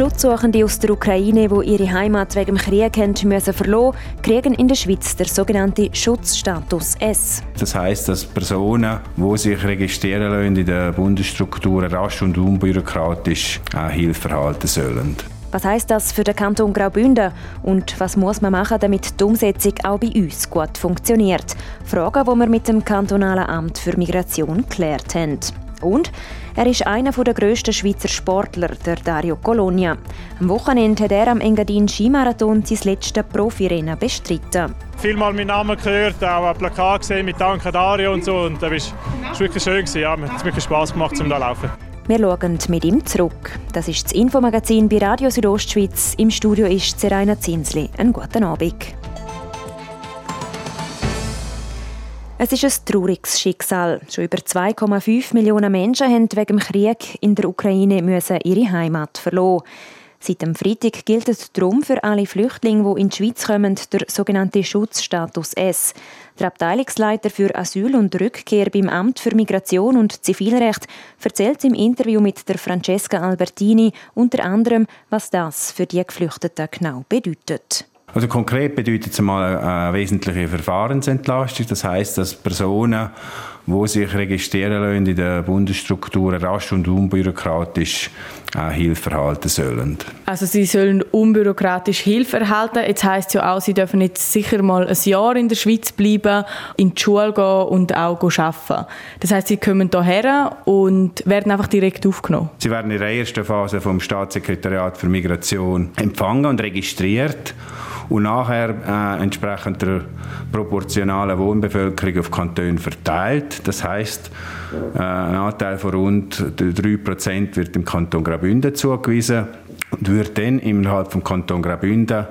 Schutzsuchende aus der Ukraine, die ihre Heimat wegen dem Krieg haben müssen verlassen, kriegen in der Schweiz den sogenannten Schutzstatus S. Das heißt, dass Personen, die sich registrieren lassen in den Bundesstrukturen, rasch und unbürokratisch auch Hilfe erhalten sollen. Was heißt das für den Kanton Graubünden und was muss man machen, damit die Umsetzung auch bei uns gut funktioniert? Fragen, die wir mit dem kantonalen Amt für Migration geklärt haben. Und er ist einer der grössten Schweizer Sportler, der Dario Colonia. Am Wochenende hat er am Engadin Skimarathon sein letztes Profirennen bestritten. Vielmal meinen Namen gehört, auch ein Plakat gesehen mit Danke Dario und so. Und das war wirklich schön. Ja, mir hat es wirklich Spass gemacht, um da zu laufen. Wir schauen mit ihm zurück. Das ist das Infomagazin bei Radio Südostschweiz. Im Studio ist Seraina Zinsli. Einen guten Abend. Es ist ein trauriges Schicksal. Schon über 2,5 Millionen Menschen haben wegen dem Krieg in der Ukraine müssen ihre Heimat verloren. Seit dem Freitag gilt es darum für alle Flüchtlinge, die in die Schweiz kommen, der sogenannte Schutzstatus S. Der Abteilungsleiter für Asyl und Rückkehr beim Amt für Migration und Zivilrecht erzählt im Interview mit der Francesca Albertini unter anderem, was das für die Geflüchteten genau bedeutet. Also konkret bedeutet es mal eine wesentliche Verfahrensentlastung. Das heißt, dass Personen, die sich registrieren lassen in den Bundesstrukturen, rasch und unbürokratisch auch Hilfe erhalten sollen. Also sie sollen unbürokratisch Hilfe erhalten. Jetzt heißt ja auch, sie dürfen jetzt sicher mal ein Jahr in der Schweiz bleiben, in die Schule gehen und auch arbeiten. Das heißt, sie kommen hierher und werden einfach direkt aufgenommen. Sie werden in der ersten Phase vom Staatssekretariat für Migration empfangen und registriert und nachher äh, entsprechend der proportionalen Wohnbevölkerung auf Kantone verteilt. Das heißt, äh, ein Anteil von rund 3% wird dem Kanton Graubünden zugewiesen und wird dann innerhalb vom Kanton Graubünden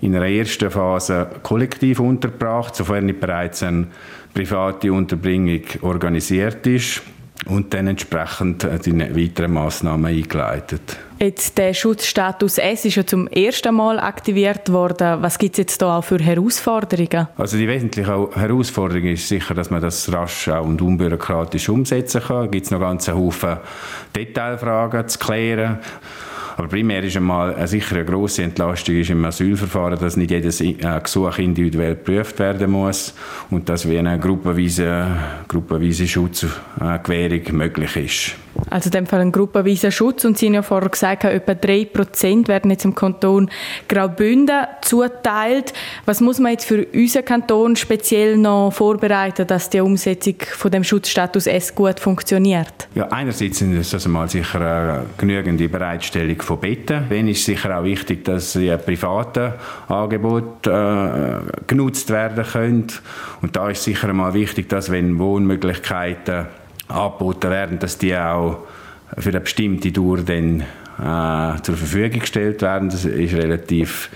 in der ersten Phase kollektiv untergebracht, sofern nicht bereits eine private Unterbringung organisiert ist und dann entsprechend äh, die weiteren Massnahmen eingeleitet. Jetzt der Schutzstatus S ist ja zum ersten Mal aktiviert worden. Was gibt es jetzt da auch für Herausforderungen? Also die wesentliche Herausforderung ist sicher, dass man das rasch und unbürokratisch umsetzen kann. Es gibt noch ganz Haufen Detailfragen zu klären. Aber primär ist einmal eine sicher eine grosse Entlastung ist im Asylverfahren, dass nicht jedes äh, Gesuch individuell geprüft werden muss und dass wie eine gruppenweise, gruppenweise Schutzgewährung möglich ist. Also in dem Fall ein gruppenweiser Schutz und Sie haben ja vorher gesagt, etwa 3% werden jetzt im Kanton Graubünden zuteilt. Was muss man jetzt für unseren Kanton speziell noch vorbereiten, dass die Umsetzung von dem Schutzstatus S gut funktioniert? Ja, einerseits ist das einmal sicher eine genügende Bereitstellung von Betten. Dann ist sicher auch wichtig, dass die privaten Angebote äh, genutzt werden können. Und da ist sicher einmal wichtig, dass wenn Wohnmöglichkeiten angeboten werden, dass die auch für eine bestimmte Dauer dann äh, zur Verfügung gestellt werden. Das ist relativ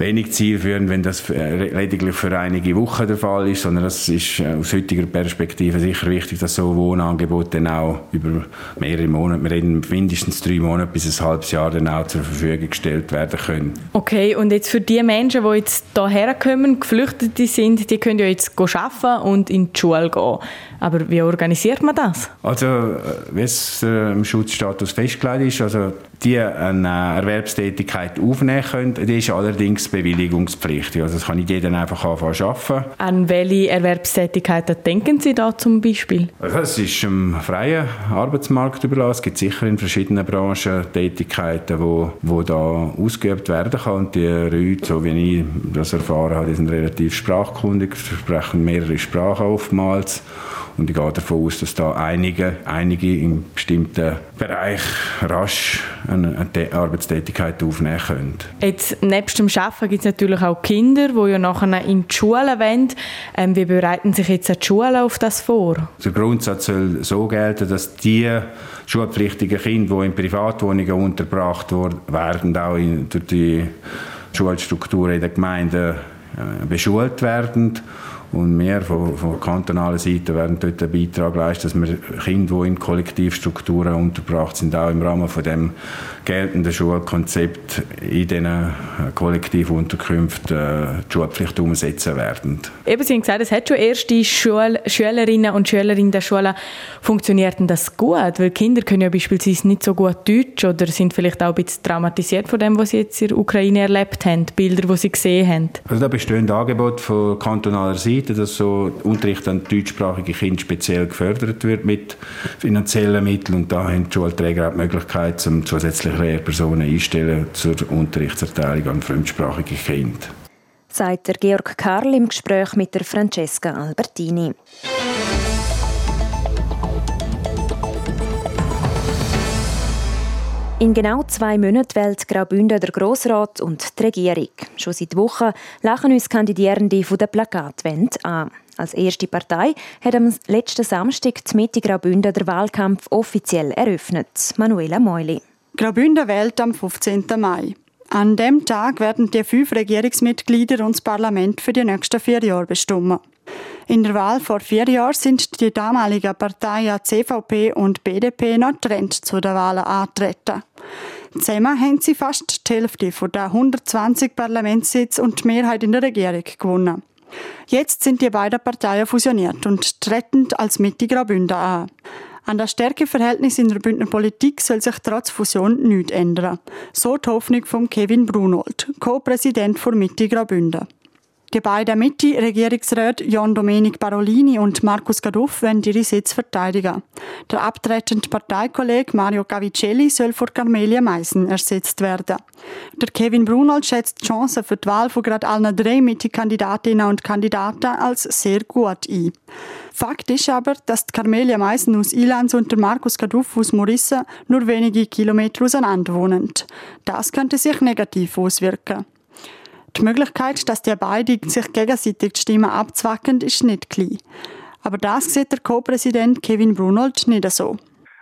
wenig zielführend, wenn das lediglich für einige Wochen der Fall ist, sondern das ist äh, aus heutiger Perspektive sicher wichtig, dass so Wohnangebote dann auch über mehrere Monate, wir reden mindestens drei Monate bis ein halbes Jahr dann auch zur Verfügung gestellt werden können. Okay, und jetzt für die Menschen, die jetzt hierher kommen, Geflüchtete sind, die können ja jetzt arbeiten und in die Schule gehen. Aber wie organisiert man das? Also, äh, wie es äh, im Schutzstatus festgelegt ist, also die eine Erwerbstätigkeit aufnehmen können, die ist allerdings bewilligungspflichtig. Also das kann nicht jeder einfach anfangen arbeiten. An welche Erwerbstätigkeiten denken Sie da zum Beispiel? Es ist im freien Arbeitsmarkt überlassen. Es gibt sicher in verschiedenen Branchen Tätigkeiten, die wo, wo da ausgeübt werden können. Und die Leute, so wie ich das erfahren habe, die sind relativ sprachkundig, sprechen mehrere Sprachen oftmals. Und ich gehe davon aus, dass da einige, einige in bestimmten Bereichen rasch eine, eine Arbeitstätigkeit aufnehmen können. Jetzt, nebst dem Arbeiten gibt es natürlich auch Kinder, die ja nachher in die Schule wollen. Ähm, wie bereiten sich jetzt die Schulen auf das vor? Der Grundsatz soll so gelten, dass die schulpflichtigen Kinder, die in Privatwohnungen untergebracht werden, auch in, durch die Schulstrukturen in der Gemeinde äh, beschult werden Und wir von, von kantonaler Seite werden dort einen Beitrag leisten, dass wir Kinder, die in Kollektivstrukturen untergebracht sind, auch im Rahmen von dem geltenden Schulkonzept in diesen Kollektivunterkünften äh, die Schulpflicht umsetzen werden. Eben, Sie haben gesagt, es hat schon erste Schul Schülerinnen und Schüler in der Schule. Funktioniert denn das gut? Weil Kinder können ja beispielsweise nicht so gut Deutsch oder sind vielleicht auch ein bisschen traumatisiert von dem, was sie jetzt in der Ukraine erlebt haben, Bilder, die sie gesehen haben. Also da bestehen Angebote von kantonaler Seite, dass so Unterricht an deutschsprachige Kinder speziell gefördert wird mit finanziellen Mitteln und da haben die Schulträger auch die Möglichkeit, um zusätzliche Lehrpersonen einstellen zur Unterrichtserteilung an fremdsprachige Kinder. Sagt der Georg Karl im Gespräch mit der Francesca Albertini. In genau zwei Monaten wählt Graubünden der Grossrat und die Regierung. Schon seit Wochen lachen uns Kandidierende von der Plakatwende an. Als erste Partei hat am letzten Samstag die Mitte Graubünden der Wahlkampf offiziell eröffnet. Manuela Meuli. Graubünden wählt am 15. Mai. An dem Tag werden die fünf Regierungsmitglieder und das Parlament für die nächsten vier Jahre bestimmen. In der Wahl vor vier Jahren sind die damaligen Parteien CVP und BDP noch getrennt zu den Wahlen antreten. Zusammen haben sie fast die Hälfte von den 120 Parlamentssitzen und die Mehrheit in der Regierung gewonnen. Jetzt sind die beiden Parteien fusioniert und treten als Mitte Graubünden an. An das Stärkeverhältnis in der Bündner Politik soll sich trotz Fusion nichts ändern. So die Hoffnung von Kevin Brunold, Co-Präsident von Mitte Graubünden. Die beiden Mitte-Regierungsräte John Domenic Barolini und Markus Gaduff wollen ihre Sitze verteidigen. Der abtretende Parteikollege Mario Cavicelli soll vor Carmelia Meissen ersetzt werden. Der Kevin Brunold schätzt die Chancen für die Wahl von gerade allen drei Mitte-Kandidatinnen und Kandidaten als sehr gut ein. Fakt ist aber, dass die Carmelia Meissen aus Ilanz und der Markus Gaduff aus Morisse nur wenige Kilometer auseinander wohnen. Das könnte sich negativ auswirken. Die Möglichkeit, dass die beiden sich gegenseitig die Stimmen abzwacken, ist nicht klein. Aber das sieht der Co-Präsident Kevin Brunold nicht so.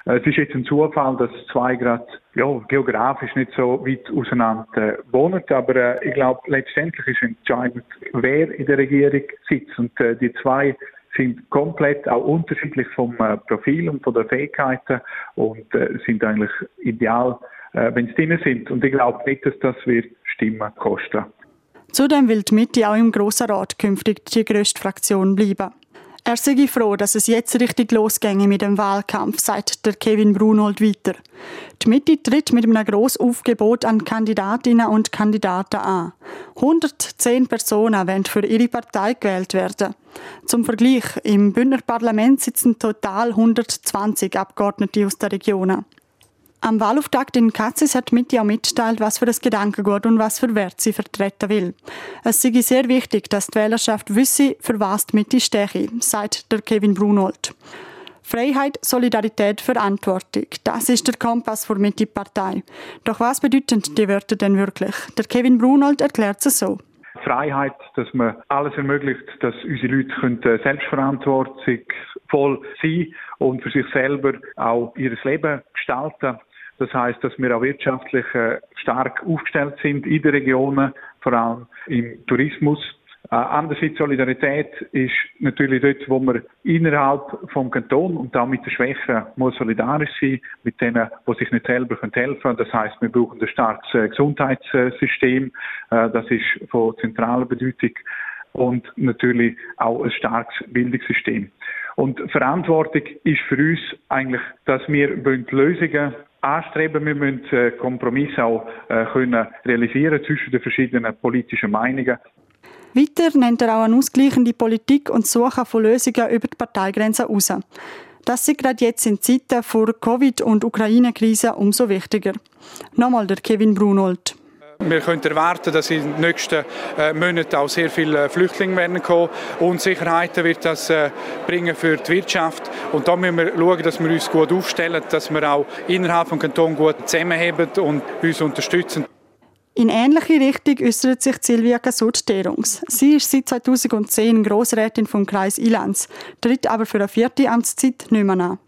Es ist jetzt ein Zufall, dass zwei gerade ja, geografisch nicht so weit auseinander wohnen, aber äh, ich glaube, letztendlich ist entscheidend, wer in der Regierung sitzt. Und äh, die zwei sind komplett auch unterschiedlich vom äh, Profil und von den Fähigkeiten und äh, sind eigentlich ideal, äh, wenn sie drin sind. Und ich glaube nicht, dass das wird Stimmen kosten. Zudem will die Mitte auch im Grossen Rat künftig die grösste Fraktion bleiben. Er sei froh, dass es jetzt richtig losginge mit dem Wahlkampf, sagt der Kevin Brunold weiter. Die Mitte tritt mit einem grossen Aufgebot an Kandidatinnen und Kandidaten an. 110 Personen werden für ihre Partei gewählt werden. Zum Vergleich, im Bündner Parlament sitzen total 120 Abgeordnete aus der Region. Am Wahlauftakt in Katzis hat Mitte auch mitgeteilt, was für das Gedankengut und was für Wert sie vertreten will. Es sei sehr wichtig, dass die Wählerschaft wisse, für was die Mitte stehe, sagt der Kevin Brunold. Freiheit, Solidarität, Verantwortung. Das ist der Kompass für Mitte-Partei. Doch was bedeuten die Wörter denn wirklich? Der Kevin Brunold erklärt es so. Freiheit, dass man alles ermöglicht, dass unsere Leute können äh, selbstverantwortungsvoll sein und für sich selber auch ihr Leben gestalten. Das heißt, dass wir auch wirtschaftlich äh, stark aufgestellt sind in den Regionen, vor allem im Tourismus. Äh, andererseits Solidarität ist natürlich dort, wo man innerhalb vom Kanton und auch mit den Schwächen muss solidarisch sein, mit denen, die sich nicht selber helfen können. Das heißt, wir brauchen ein starkes äh, Gesundheitssystem. Das ist von zentraler Bedeutung und natürlich auch ein starkes Bildungssystem. Und Verantwortung ist für uns eigentlich, dass wir Lösungen anstreben. Wir müssen äh, Kompromisse auch äh, können realisieren zwischen den verschiedenen politischen Meinungen. Weiter nennt er auch eine ausgleichende Politik und Suche von Lösungen über die Parteigrenzen heraus. Das ist gerade jetzt in Zeiten vor Covid- und Ukraine-Krise umso wichtiger. Nochmal der Kevin Brunold. Wir können erwarten, dass in den nächsten äh, Monaten auch sehr viele Flüchtlinge werden kommen. Unsicherheiten wird das äh, bringen für die Wirtschaft. Und da müssen wir schauen, dass wir uns gut aufstellen, dass wir auch innerhalb des Kantons gut zusammenheben und uns unterstützen. In ähnliche Richtung äußert sich Silvia Casut-Derungs. Sie ist seit 2010 Grossrätin vom Kreis Ilanz, tritt aber für eine vierte Amtszeit nicht mehr an.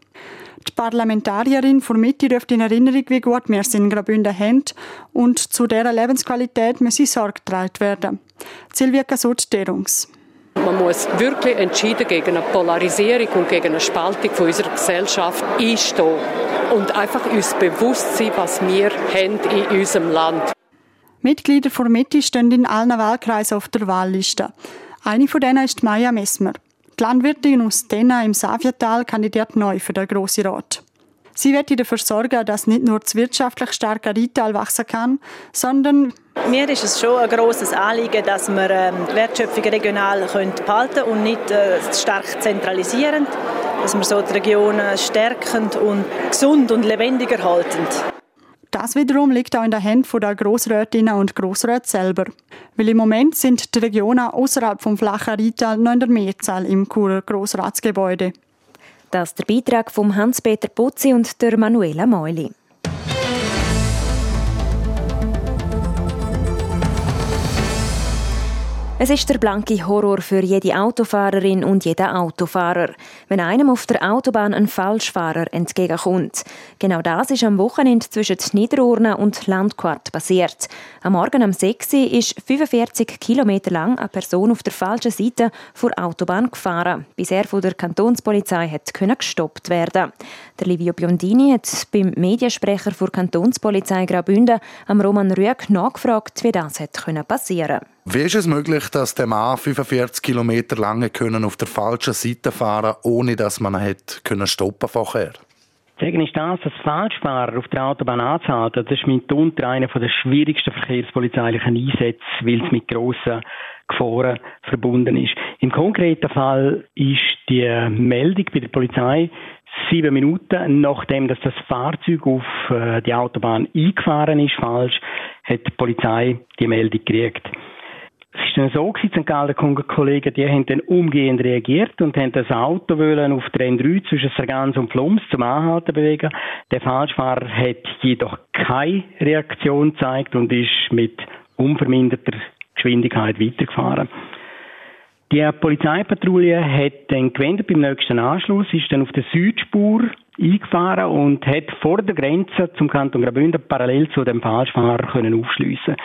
Die Parlamentarierin von Mitte ruft in Erinnerung, wie gut wir es in Graubünden haben und zu dieser Lebensqualität muss Sorge getragen werden. Silvia Casut-Derungs. Man muss wirklich entschieden gegen eine Polarisierung und gegen eine Spaltung von unserer Gesellschaft einstehen und einfach uns bewusst sein, was wir haben in unserem Land. Mitglieder der Mitte stehen in allen Wahlkreisen auf der Wahlliste. Eine von denen ist Maya Messmer. Die Landwirtin aus Tenna im Saviertal kandidiert neu für den Grossen Rat. Sie wird dafür sorgen, dass nicht nur das wirtschaftlich starke Rital wachsen kann, sondern mir ist es schon ein grosses Anliegen, dass wir ähm, Wertschöpfung regional behalten können und nicht äh, stark zentralisieren, dass wir so die Regionen stärkend und gesund und lebendiger halten. Das wiederum liegt auch in der Hand der Grossrätinnen und Grossräte selber. Weil im Moment sind die Regionen außerhalb vom flachen Rital noch in der Mehrzahl im Churer Grossratsgebäude. Das ist der Beitrag von Hans-Peter Putzi und der Manuela Meuli. Es ist der blanke Horror für jede Autofahrerin und jeden Autofahrer, wenn einem auf der Autobahn ein Falschfahrer entgegenkommt. Genau das ist am Wochenende zwischen Niederurne und Landquart passiert. Am Morgen um 6 Uhr ist 45 Kilometer lang eine Person auf der falschen Seite vor Autobahn gefahren, bis er von der Kantonspolizei hat gestoppt werden. Der Livio Biondini hat beim Mediensprecher der Kantonspolizei Graubünden am Roman Rüegg nachgefragt, wie das hat passieren konnte. Wie ist es möglich, dass der Mann 45 Kilometer lang können auf der falschen Seite fahren ohne dass man hat können stoppen vorher? Sagen ist das, dass Falschfahrer auf der Autobahn anzuhalten, das ist mitunter einer der schwierigsten verkehrspolizeilichen Einsätze, weil es mit grossen Gefahren verbunden ist. Im konkreten Fall ist die Meldung bei der Polizei sieben Minuten, nachdem dass das Fahrzeug auf äh, die Autobahn eingefahren ist, falsch, hat die Polizei die Meldung gekriegt. Es ist dann so gewesen, St. Galler Kollegen, die haben dann umgehend reagiert und haben das Auto wollen auf der N3 zwischen Sargans und Flums zum Anhalten bewegen. Der Falschfahrer hat jedoch keine Reaktion gezeigt und ist mit unverminderter Geschwindigkeit weitergefahren. Die Polizeipatrouille hat dann gewendet beim nächsten Anschluss, ist dann auf der Südspur eingefahren und hat vor der Grenze zum Kanton Graubünden parallel zu dem Falschfahrer können aufschliessen.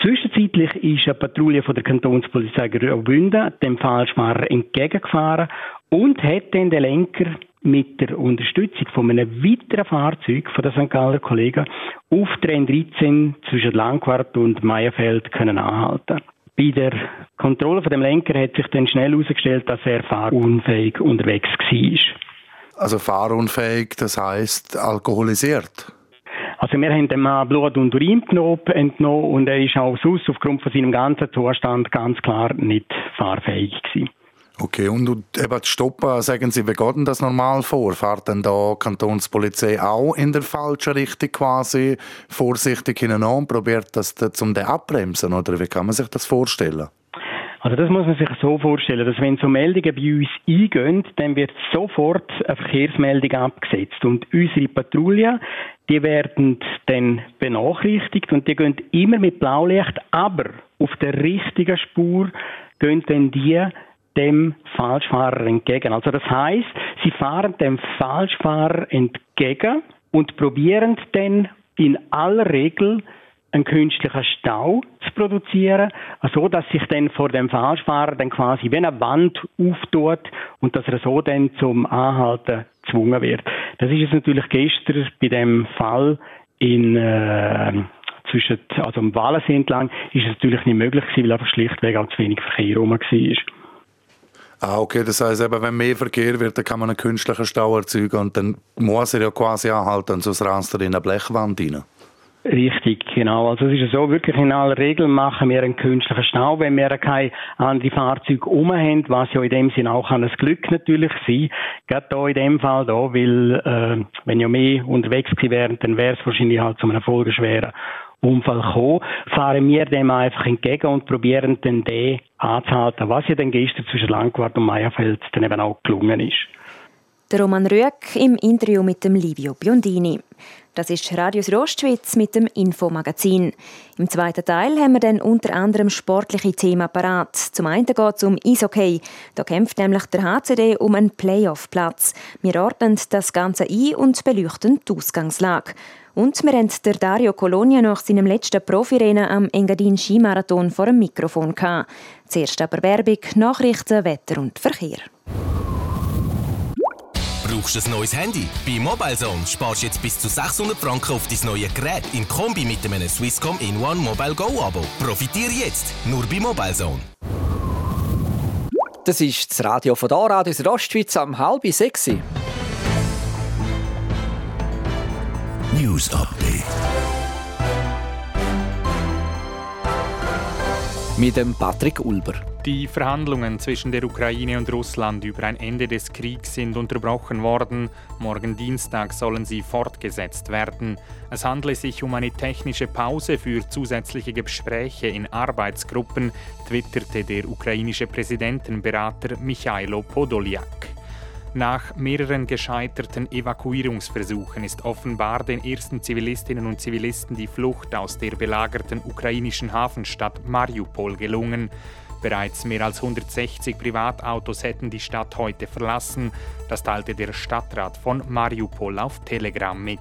Zwischenzeitlich ist eine Patrouille von der Kantonspolizei Graubünden dem Falschfahrer entgegengefahren und hat dann den Lenker mit der Unterstützung von einem weiteren Fahrzeug von der St. Galler Kollegen auf der N13 zwischen Langquart und Meierfeld können anhalten. Bei der Kontrolle von dem Lenker hat sich dann schnell herausgestellt, dass er fahrunfähig unterwegs war. Also fahrunfähig, das heißt alkoholisiert? Also wir haben dem Mann Blut und Urin entnommen und er ist auch sonst aufgrund von seinem ganzen Zustand ganz klar nicht fahrfähig gewesen. Okay, und, eben die Stoppen, sagen Sie, wie geht denn das normal vor? Fährt denn da die Kantonspolizei auch in der falschen Richtung quasi vorsichtig hinein und probiert das zum abbremsen oder wie kann man sich das vorstellen? Also das muss man sich so vorstellen, dass wenn so Meldungen bei uns eingehen, dann wird sofort eine Verkehrsmeldung abgesetzt und unsere Patrouille, die werden dann benachrichtigt und die gehen immer mit Blaulicht, aber auf der richtigen Spur gehen dann die dem Falschfahrer entgegen. Also das heißt, sie fahren dem Falschfahrer entgegen und probieren dann in aller Regel einen künstlichen Stau zu produzieren, so dass sich dann vor dem Falschfahrer dann quasi wie eine Wand auftut und dass er so dann zum Anhalten gezwungen wird. Das ist jetzt natürlich gestern bei dem Fall in äh, zwischen also am Wallensee entlang ist es natürlich nicht möglich gewesen, weil einfach schlichtweg auch zu wenig Verkehr rum war. Ah, okay, das heißt eben, wenn mehr Verkehr wird, dann kann man einen künstlichen Stau erzeugen und dann muss er ja quasi anhalten, sonst rast er in eine Blechwand rein. Richtig, genau. Also es ist so, wirklich in aller Regel machen wir einen künstlichen Stau, wenn wir keine anderen Fahrzeuge um haben, was ja in dem Sinne auch ein Glück natürlich sein. Gerade hier in dem Fall da, weil äh, wenn ja mehr unterwegs gewesen wären, dann wäre es wahrscheinlich halt zu einem folgenschweren Unfall gekommen, fahren wir dem einfach entgegen und probieren dann den anzuhalten, was ja dann gestern zwischen Langquart und Meierfeld dann eben auch gelungen ist. Der Roman Rüegg im Interview mit dem Livio Biondini. Das ist Radius Rostschwitz mit dem Infomagazin. Im zweiten Teil haben wir dann unter anderem sportliche Themen parat. Zum einen geht es um Eishockey. Da kämpft nämlich der HCD um einen Playoff-Platz. Wir ordnen das Ganze ein und beleuchten die Ausgangslage. Und wir haben der Dario Colonia nach seinem letzten Profirennen am Engadin Skimarathon vor dem Mikrofon gehabt. Zuerst aber Werbung, Nachrichten, Wetter und Verkehr. Brauchst du ein neues Handy? Bei MobileZone sparst du jetzt bis zu 600 Franken auf dein neue Gerät in Kombi mit einem Swisscom In-One Mobile Go Abo. Profitiere jetzt nur bei MobileZone. Das ist das Radio von da, Radio Ostschweiz am halb sechs. News Update. Mit dem Patrick Ulber. Die Verhandlungen zwischen der Ukraine und Russland über ein Ende des Kriegs sind unterbrochen worden. Morgen Dienstag sollen sie fortgesetzt werden. Es handle sich um eine technische Pause für zusätzliche Gespräche in Arbeitsgruppen, twitterte der ukrainische Präsidentenberater Michailo Podolyak. Nach mehreren gescheiterten Evakuierungsversuchen ist offenbar den ersten Zivilistinnen und Zivilisten die Flucht aus der belagerten ukrainischen Hafenstadt Mariupol gelungen. Bereits mehr als 160 Privatautos hätten die Stadt heute verlassen. Das teilte der Stadtrat von Mariupol auf Telegram mit.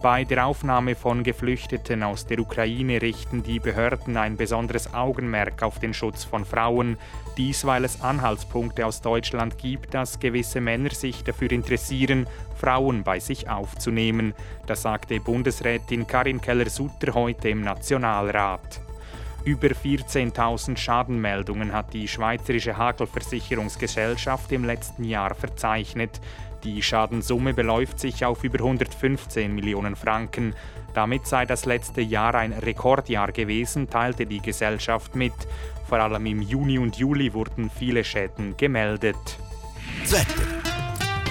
Bei der Aufnahme von Geflüchteten aus der Ukraine richten die Behörden ein besonderes Augenmerk auf den Schutz von Frauen. Dies, weil es Anhaltspunkte aus Deutschland gibt, dass gewisse Männer sich dafür interessieren, Frauen bei sich aufzunehmen. Das sagte Bundesrätin Karin Keller-Sutter heute im Nationalrat. Über 14.000 Schadenmeldungen hat die Schweizerische Hagelversicherungsgesellschaft im letzten Jahr verzeichnet. Die Schadensumme beläuft sich auf über 115 Millionen Franken. Damit sei das letzte Jahr ein Rekordjahr gewesen, teilte die Gesellschaft mit. Vor allem im Juni und Juli wurden viele Schäden gemeldet. Wetter.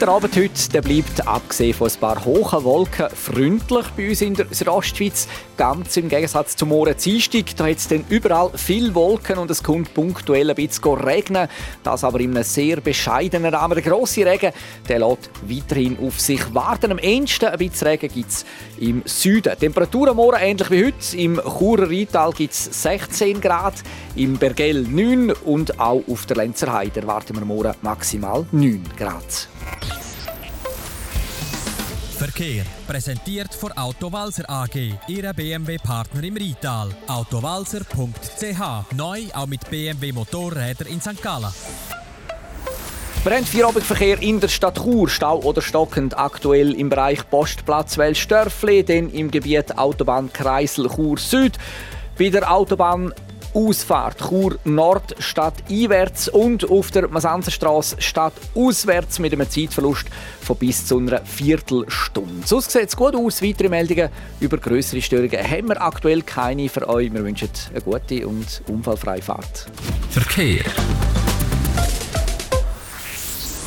der Abend heute der bleibt, abgesehen von ein paar hohen Wolken, freundlich bei uns in der Südostschweiz. Ganz im Gegensatz zum Morgen Dienstag. Da hat es überall viele Wolken und es kommt punktuell ein bisschen regnen. Das aber in einem sehr bescheidenen Rahmen. Der grosse Regen der lässt weiterhin auf sich warten. Am ehesten ein bisschen Regen gibt es im Süden. Temperatur am Morgen ähnlich wie heute. Im Churer Rheintal gibt es 16 Grad, im Bergell 9 und auch auf der Lenzer Heide erwarten wir morgen maximal 9 Grad. Verkehr präsentiert von Autowalzer AG, Ihrer BMW-Partner im Rital. Autowalzer.ch neu auch mit BMW Motorräder in St. Gallen. Haben Feierabendverkehr in der Stadt Chur, Stau oder stockend aktuell im Bereich Postplatz Welsdörfli, dann im Gebiet Autobahn Kreisel Chur Süd. Bei der Autobahn Ausfahrt Chur Nord statt einwärts und auf der Masanzenstraße statt auswärts mit einem Zeitverlust von bis zu einer Viertelstunde. Sonst sieht es gut aus. Weitere Meldungen über größere Störungen haben wir aktuell keine für euch. Wir wünschen eine gute und unfallfreie Fahrt. Verkehr.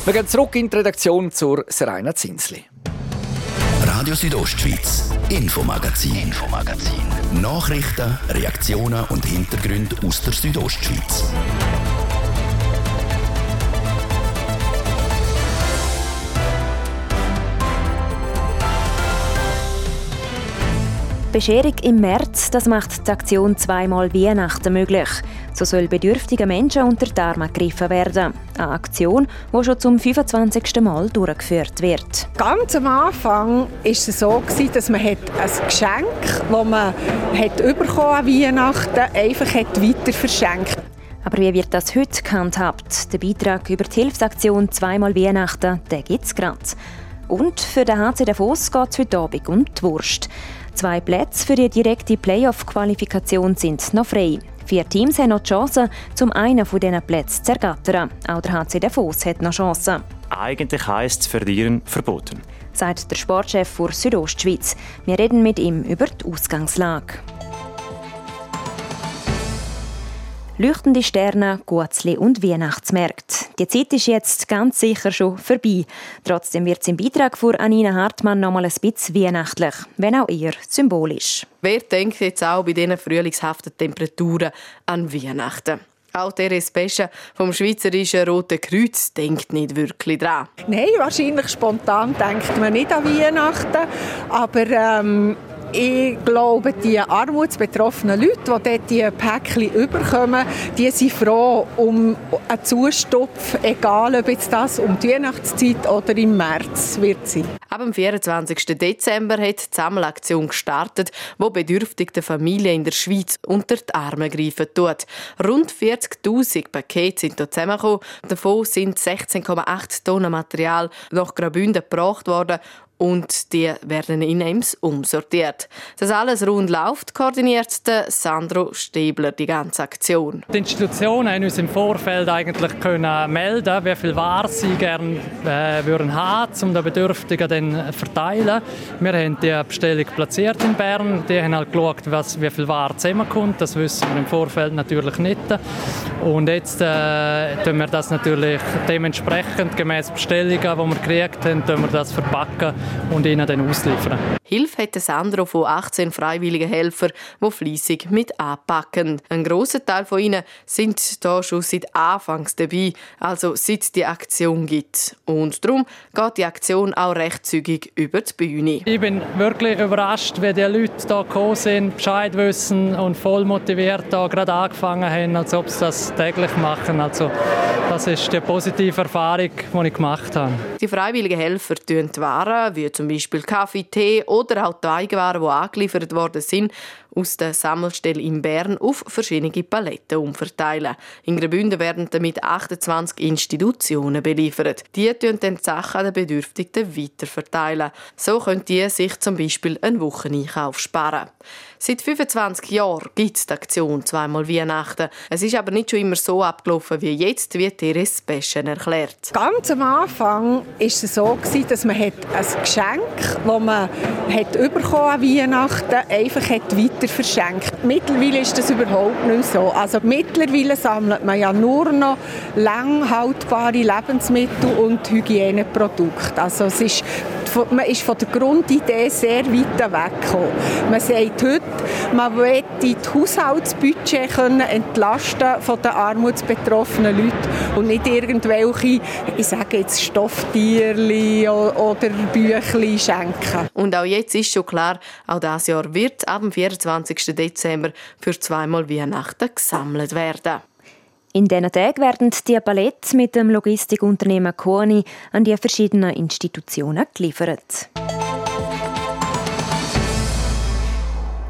Wir gehen zurück in die Redaktion zur Serena Zinsli. Radio Südostschweiz, Infomagazin, Infomagazin. Nachrichten, Reaktionen und Hintergründe aus der Südostschweiz. Bescherung im März, das macht die Aktion zweimal Weihnachten möglich. So soll bedürftige Menschen unter die Arme gegriffen werden. Eine Aktion, die schon zum 25. Mal durchgeführt wird. Ganz am Anfang war es so, dass man ein Geschenk, das man hat an Weihnachten einfach weiter verschenkt aber wie wird das heute gehandhabt? Der Beitrag über die Hilfsaktion «Zweimal Weihnachten» gibt es gerade. Und für den HC Davos geht es heute Abend um die Wurst. Zwei Plätze für die direkte Playoff-Qualifikation sind noch frei. Vier Teams haben noch die Chance, um einen von diesen Plätzen zu ergattern. Auch der HC Davos hat noch Chancen. Eigentlich heisst es Verlieren verboten. Sagt der Sportchef für Südostschweiz. Wir reden mit ihm über die Ausgangslage. Leuchtende Sterne, Gutzli und Weihnachtsmärkte. Die Zeit ist jetzt ganz sicher schon vorbei. Trotzdem wird es im Beitrag von Anina Hartmann noch mal ein bisschen weihnachtlich, wenn auch eher symbolisch. Wer denkt jetzt auch bei diesen frühlingshaften Temperaturen an Weihnachten? Auch der Special vom Schweizerischen Roten Kreuz denkt nicht wirklich dran. Nein, wahrscheinlich spontan denkt man nicht an Weihnachten. Aber ähm, ich glaube, die armutsbetroffenen Leute, die dort die Päckchen überkommen, die sind froh um einen Zustopf, egal ob jetzt das um die Weihnachtszeit oder im März wird sein. Ab dem 24. Dezember hat die Sammelaktion gestartet, wo bedürftige Familien in der Schweiz unter die Arme greifen tut. Rund 40.000 Pakete sind hier zusammengekommen. Davon sind 16,8 Tonnen Material nach Graubünden gebracht worden und die werden in Ems umsortiert. Das alles rund läuft, koordiniert der Sandro Stäbler die ganze Aktion. Die Institutionen haben uns im Vorfeld eigentlich können melden, wie viel Ware sie gerne äh, würden haben, um den Bedürftigen dann verteilen. Wir haben die Bestellung platziert in Bern. Die haben halt geschaut, was, wie viel Ware zusammenkommt. Das wissen wir im Vorfeld natürlich nicht. Und jetzt äh, wir das natürlich dementsprechend gemäß Bestellungen, die wir gekriegt haben, wir das verpacken und ihnen dann ausliefern. Hilfe hat Sandro von 18 freiwilligen Helfern, die fleissig mit anpacken. Ein grosser Teil von ihnen sind hier schon seit Anfangs dabei, also seit die Aktion gibt. Und darum geht die Aktion auch recht zügig über die Bühne. Ich bin wirklich überrascht, wie die Leute hier gekommen sind, Bescheid wissen und voll motiviert hier gerade angefangen haben, als ob sie das täglich machen. Also das ist die positive Erfahrung, die ich gemacht habe. Die freiwilligen Helfer tun die Waren, wie zum Beispiel Kaffee, Tee oder auch Teigwaren, die angeliefert worden sind, aus der Sammelstelle in Bern auf verschiedene Paletten umverteilen. In Graubünden werden damit 28 Institutionen beliefert. Die tun dann die Sachen an den Bedürftigen weiterverteilen. So können die sich zum Beispiel einen Wocheneinkauf sparen. Seit 25 Jahren gibt es die Aktion zweimal Weihnachten. Es ist aber nicht schon immer so abgelaufen wie jetzt, wie Therese Beschen erklärt. Ganz am Anfang war es so, dass man ein Geschenk, das man hat an Weihnachten einfach hat weiter verschenkt. Mittlerweile ist das überhaupt nicht so. Also mittlerweile sammelt man ja nur noch langhaltbare Lebensmittel und Hygieneprodukte. Also es ist man ist von der Grundidee sehr weit weggekommen. Man sagt heute, man will das Haushaltsbudget entlasten von den armutsbetroffenen Leuten und nicht irgendwelche, ich sage jetzt Stofftierli oder Büchli schenken. Und auch jetzt ist schon klar, auch dieses Jahr wird ab dem 24. Dezember für zweimal Weihnachten gesammelt werden. In diesen Tagen werden die Paletten mit dem Logistikunternehmen Koni an die verschiedenen Institutionen geliefert.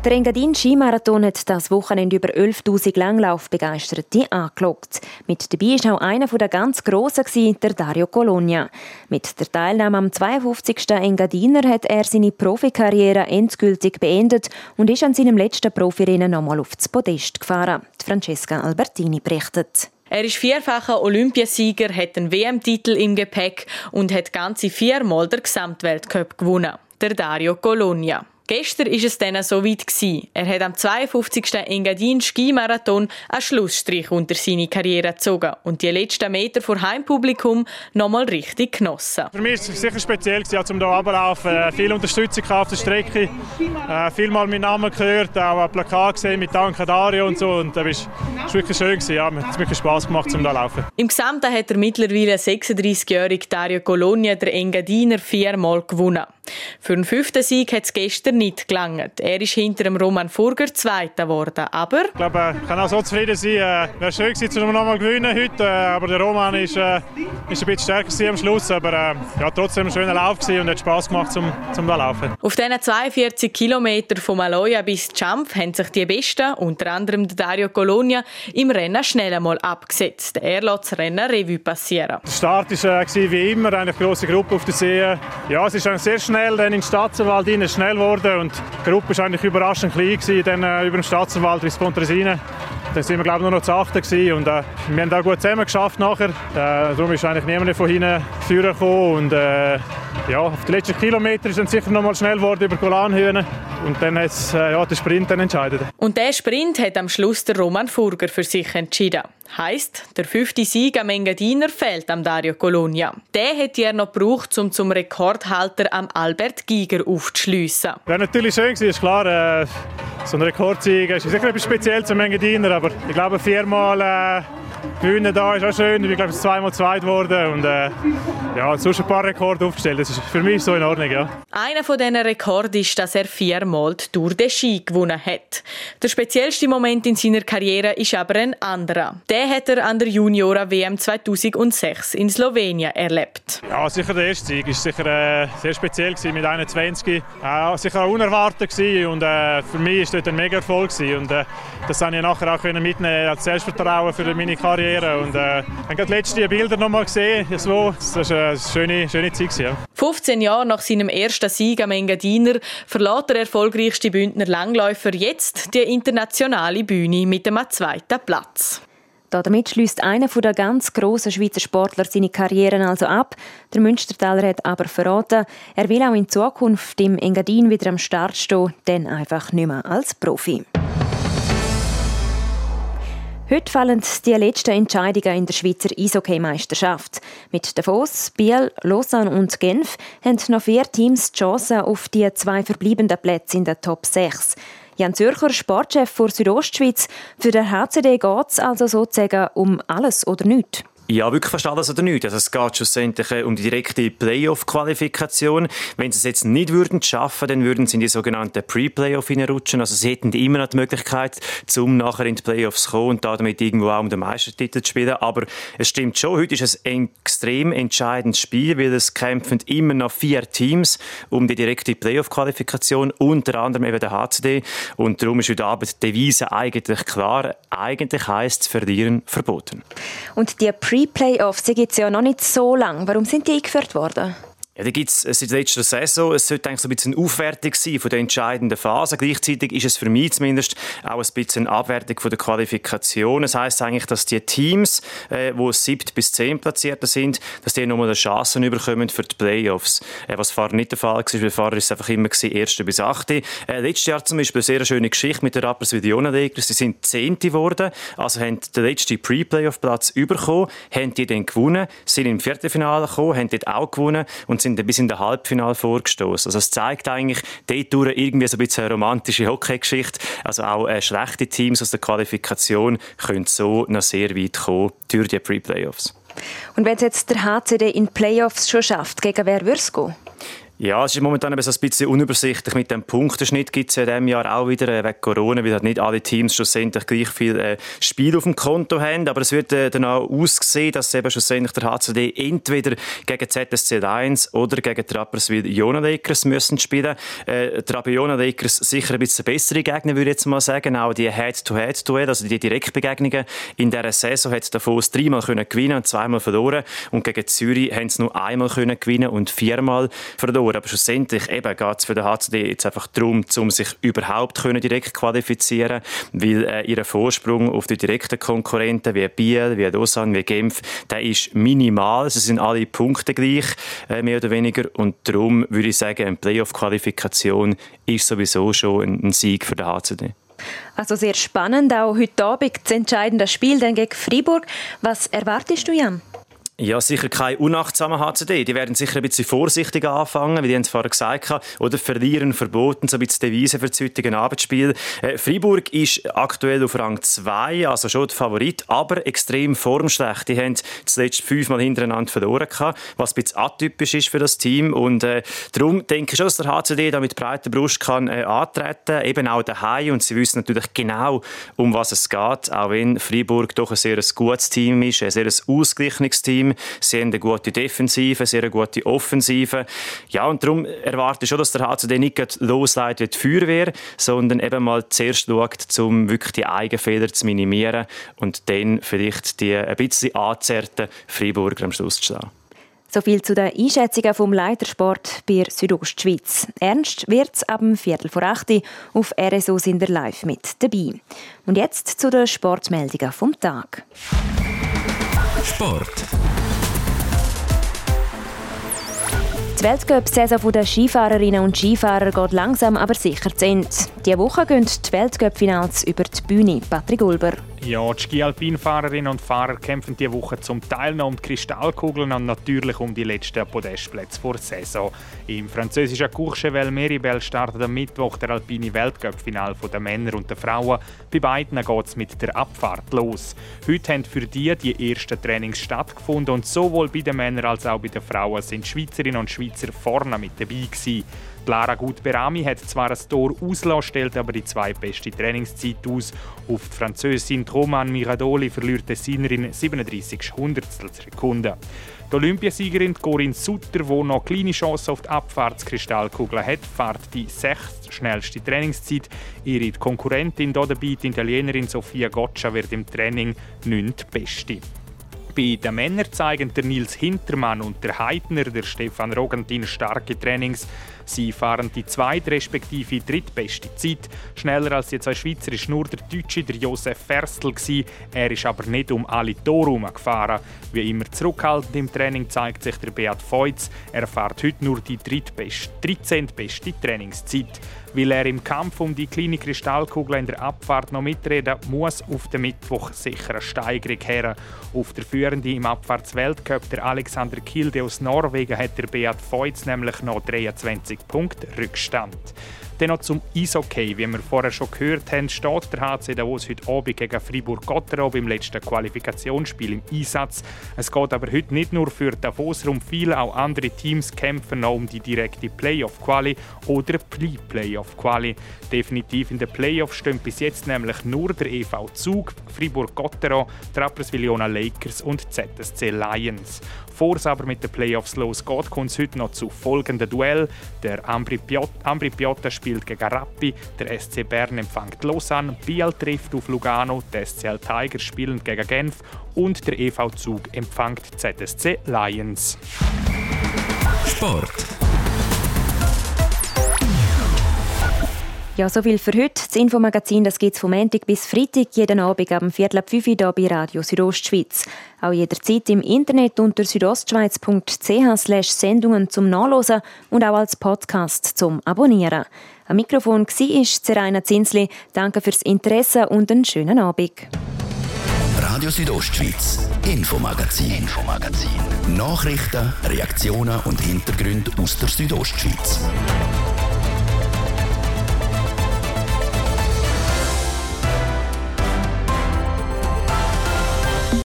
Der Engadin Skimarathon hat das Wochenende über 11.000 Langlaufbegeisterte angelockt. Mit dabei war auch einer der ganz Grossen, der Dario Colonia. Mit der Teilnahme am 52. Engadiner hat er seine Profikarriere endgültig beendet und ist an seinem letzten Profirennen nochmal auf das Podest gefahren. Francesca Albertini berichtet. Er ist vierfacher Olympiasieger, hat einen WM-Titel im Gepäck und hat ganze viermal den Gesamtweltcup gewonnen. Der Dario Colonia. Gestern war es dann so weit. Er hat am 52. Engadin Skimarathon einen Schlussstrich unter seine Karriere gezogen und die letzten Meter vor Heimpublikum nochmal richtig genossen. Für mich war es sicher speziell, ja, um hier runterzulaufen. Äh, viel Unterstützung auf der Strecke, äh, viel mal meinen Namen gehört, auch ein Plakat gesehen mit Danke Dario und so. Und das war wirklich schön. Ja, es hat wirklich Spass gemacht, um hier zu laufen. Im Gesamten hat der mittlerweile 36-jährige Dario Colonia der Engadiner viermal gewonnen. Für den fünften Sieg hat es gestern nicht gelangt. Er ist hinter dem Roman Furger Zweiter geworden, aber... Ich glaube, ich kann auch so zufrieden sein. Äh, wäre schön gewesen, um nochmal gewinnen heute, äh, aber der Roman ist, äh, ist ein bisschen stärker am Schluss, aber äh, ja, trotzdem ein schöner Lauf gewesen und hat Spass gemacht zum, zum da laufen. Auf diesen 42 Kilometern von Maloja bis Jump haben sich die Besten, unter anderem Dario Colonia, im Rennen schnell einmal abgesetzt. Er lässt das Rennen Revue passieren. Der Start war äh, wie immer eine große Gruppe auf der See. Ja, es ist sehr schnell schnell dann in den Stadtwald rein, schnell geworden und die Gruppe war eigentlich überraschend klein gewesen, dann äh, über den Stadtwald bis Pontresina. Dann sind wir glaube ich, nur noch zu achten und äh, wir haben auch gut zusammen geschafft nachher. Äh, darum ist eigentlich niemand von hinten führen gekommen und äh, ja, auf den letzten Kilometer ist dann sicher noch mal schnell geworden über Golanhöhen und dann hat äh, ja, der Sprint dann entscheidet. Und der Sprint hat am Schluss der Roman Furger für sich entschieden. Heißt, der fünfte Sieg am Engadiner fehlt am Dario Colonia. Der hätte er noch gebraucht, um zum Rekordhalter am Albert Giger aufzuschliessen. Wäre natürlich schön gewesen, ist klar. Äh, so ein Rekordsieg ist sicher etwas Spezielles zum Engadiner, aber ich glaube viermal äh, gewinnen da ist auch schön. Ich glaube, es ist zweimal zweit geworden und äh, ja, sonst ein paar Rekorde aufgestellt. Das ist für mich so in Ordnung, ja. Einer von diesen Rekorden ist, dass er viermal die Tour de Ski gewonnen hat. Der speziellste Moment in seiner Karriere ist aber ein anderer. Den hat er an der Junioren-WM 2006 in Slowenien erlebt. Ja, sicher der erste Sieg. Ist sicher äh, sehr speziell gewesen mit 21. Äh, sicher auch unerwartet gewesen und äh, für mich ist dort ein mega Erfolg gewesen. und äh, das konnte ich nachher auch mitnehmen als Selbstvertrauen für meine Karriere und äh, ich habe die letzten Bilder noch mal gesehen. Das war eine schöne, schöne Zeit. Ja. 15 Jahre nach seinem ersten Sieg am Engadiner verlässt der erfolgreichste Bündner Langläufer jetzt die internationale Bühne mit einem zweiten Platz. Damit schließt einer der ganz grossen Schweizer Sportler seine Karriere also ab. Der Münstertaler hat aber verraten, er will auch in Zukunft im Engadin wieder am Start stehen, dann einfach nicht mehr als Profi. Heute fallen die letzten Entscheidungen in der Schweizer Eishockey-Meisterschaft. Mit Davos, Biel, Lausanne und Genf haben noch vier Teams die Chance auf die zwei verbleibenden Plätze in der Top 6. Jan Zürcher, Sportchef für Südostschweiz. Für den HCD geht es also sozusagen um alles oder nichts. Ja, wirklich fast alles oder nicht. Also es geht schlussendlich äh, um die direkte Playoff-Qualifikation. Wenn sie es jetzt nicht würden schaffen, dann würden sie in die sogenannte Pre-Playoff hineinrutschen. Also sie hätten immer noch die Möglichkeit, zum nachher in die Playoffs zu kommen und damit irgendwo auch um den Meistertitel zu spielen. Aber es stimmt schon, heute ist es ein extrem entscheidendes Spiel, weil es kämpfen immer noch vier Teams um die direkte Playoff-Qualifikation, unter anderem eben der HCD. Und darum ist heute Abend die Devise eigentlich klar. Eigentlich heisst es verlieren verboten. Und die Pre-Playoffs gibt es ja noch nicht so lange. Warum sind die eingeführt worden? Ja, da gibt es seit letzter Saison, es sollte eigentlich so ein bisschen eine Aufwertung sein von der entscheidenden Phase. Gleichzeitig ist es für mich zumindest auch ein bisschen eine Abwertung von der Qualifikation. Das heisst eigentlich, dass die Teams, äh, wo siebt bis zehn Platzierte sind, dass die nochmal eine Chance bekommen für die Playoffs. Äh, was vorher nicht der Fall war, weil vorher ist es einfach immer gewesen, erste bis achte. Äh, letztes Jahr zum Beispiel eine sehr schöne Geschichte mit den Rappers wie die Lakers. Sie sind Zehnte geworden, also haben den letzten Pre-Playoff-Platz bekommen, haben die dann gewonnen, sind im Viertelfinale gekommen, haben dort auch gewonnen und sind bis in den Halbfinale vorgestoßen. Also es zeigt eigentlich dort irgendwie so ein bisschen eine romantische Hockeygeschichte. Also auch äh, schlechte Teams aus der Qualifikation können so noch sehr weit kommen durch die Pre-Playoffs. Und wenn es jetzt der HCD in Playoffs schon schafft, gegen wer würde es gehen? Ja, es ist momentan ein bisschen unübersichtlich. Mit dem Punktenschnitt gibt es in diesem Jahr auch wieder äh, wegen Corona, weil halt nicht alle Teams schlussendlich gleich viel äh, Spiel auf dem Konto haben. Aber es wird äh, dann auch aussehen, dass eben schlussendlich der HCD entweder gegen ZSC 1 oder gegen die Rapperswil Jona Lakers müssen spielen. Äh, die Rapper Lakers sicher ein bisschen bessere Gegner, würde ich jetzt mal sagen. Auch die Head-to-Head-Duell, also die Direktbegegnungen in dieser Saison hat Davos dreimal können gewinnen und zweimal verloren. Und gegen Zürich haben sie nur einmal können gewinnen und viermal verloren. Aber schlussendlich geht es für den HCD jetzt einfach darum, um sich überhaupt können direkt qualifizieren weil äh, ihr Vorsprung auf die direkten Konkurrenten wie Biel, wie Lausanne, wie Genf, der ist minimal. Sie sind alle Punkte gleich, äh, mehr oder weniger. Und darum würde ich sagen, eine Playoff-Qualifikation ist sowieso schon ein, Sieg für den HCD. Also sehr spannend, auch heute Abend das entscheidende Spiel gegen Freiburg. Was erwartest du, Jan? Ja, sicher kein unachtsamer HCD. Die werden sicher ein bisschen vorsichtig anfangen, wie die haben es vorher gesagt haben. Oder verlieren verboten, so ein bisschen Devise für das heutige Abendspiel. Äh, Freiburg ist aktuell auf Rang 2, also schon der Favorit, aber extrem formschlecht. Die haben zuletzt fünfmal hintereinander verloren gehabt, was ein bisschen atypisch ist für das Team. Und äh, darum denke ich schon, dass der HCD da mit breiter Brust kann äh, antreten, eben auch daheim. Und sie wissen natürlich genau, um was es geht, auch wenn Freiburg doch ein sehr gutes Team ist, ein sehr ausgeglichenes Team Sie haben eine gute Defensive, eine sehr gute Offensive. Ja, und darum erwarte ich schon, dass der HCD nicht losleitet wie die Feuerwehr, sondern eben mal zuerst schaut, um wirklich die Eigenfehler zu minimieren und dann vielleicht die ein bisschen anzerrten Freiburger am Schluss zu stehen. So viel zu den Einschätzungen vom Leitersport bei Südostschweiz. Ernst wird es ab dem Viertel vor acht auf RSO sind wir live mit dabei. Und jetzt zu den Sportmeldungen vom Tag. Sport. Die Weltcup-Saison der Skifahrerinnen und Skifahrer geht langsam aber sicher zu Ende. Diese Woche gehen die Weltcup-Finals über die Bühne. Patrick Ulber. Ja, die Ski-Alpin-Fahrerinnen und Fahrer kämpfen diese Woche zum Teil noch um die Kristallkugeln und natürlich um die letzten Podestplätze vor der Saison. Im französischen Courchevel Meribel startet am Mittwoch der alpine Weltcup-Final der Männer und der Frauen. Bei beiden geht es mit der Abfahrt los. Heute haben für die die ersten Trainings stattgefunden und sowohl bei den Männern als auch bei den Frauen sind Schweizerinnen und Schweizer vorne mit dabei gewesen. Lara Gutberami hat zwar ein Tor ausgelassen, stellt aber die zweitbeste Trainingszeit aus. Auf die Französin Roman Miradoli verliert die Sinnerin 37 Hundertstel Sekunden. Die Olympiasiegerin Corinne Sutter, die noch kleine Chance auf die Abfahrtskristallkugel hat, fährt die sechste schnellste Trainingszeit. Ihre Konkurrentin dabei, die Italienerin Sofia Goccia, wird im Training nicht beste. Bei den Männern zeigen der Nils Hintermann und der Heidner, der Stefan Rogentin, starke Trainings. Sie fahren die zweit- respektive drittbeste Zeit. Schneller als die zwei Schweizer ist nur der Deutsche, der Josef Ferstl. Er ist aber nicht um alle Tore gefahren. Wie immer zurückhaltend im Training zeigt sich der Beat Feutz. Er fährt heute nur die 13. beste Trainingszeit. Weil er im Kampf um die kleine Kristallkugel in der Abfahrt noch mitreden muss, auf den Mittwoch sicher eine Steigerung her. Auf der Führende im Abfahrtsweltcup, der Alexander Kilde aus Norwegen, hat der Beat Feutz nämlich noch 23 Punkte Rückstand. Dann noch zum Eishockey. Wie wir vorher schon gehört haben, steht der HC Davos heute Abend gegen Fribourg-Gotteron beim letzten Qualifikationsspiel im Einsatz. Es geht aber heute nicht nur für Davos rum. Viele auch andere Teams kämpfen noch um die direkte Playoff-Quali oder Pre-Playoff-Quali. Definitiv in den Playoffs stehen bis jetzt nämlich nur der EV Zug, Fribourg-Gotteron, Rapperswil-Jona Lakers und ZSC Lions. Bevor es aber mit den Playoffs losgeht, kommt es heute noch zu folgenden Duell. Der Ambri Piotta spielt gegen Rappi, der SC Bern empfängt Lausanne, Biel trifft auf Lugano, die SCL Tigers spielen gegen Genf und der EV Zug empfängt ZSC Lions. Sport. Ja, so viel für heute. Das Infomagazin gibt es vom Montag bis Freitag jeden Abend am Viertel ab 5 Uhr hier bei Radio Südostschweiz. Auch jederzeit im Internet unter südostschweiz.ch Sendungen zum Nachlesen und auch als Podcast zum Abonnieren. Am Mikrofon war Zeraina Zinsli. Danke fürs Interesse und einen schönen Abend. Radio Südostschweiz, Infomagazin, Infomagazin. Nachrichten, Reaktionen und Hintergründe aus der Südostschweiz.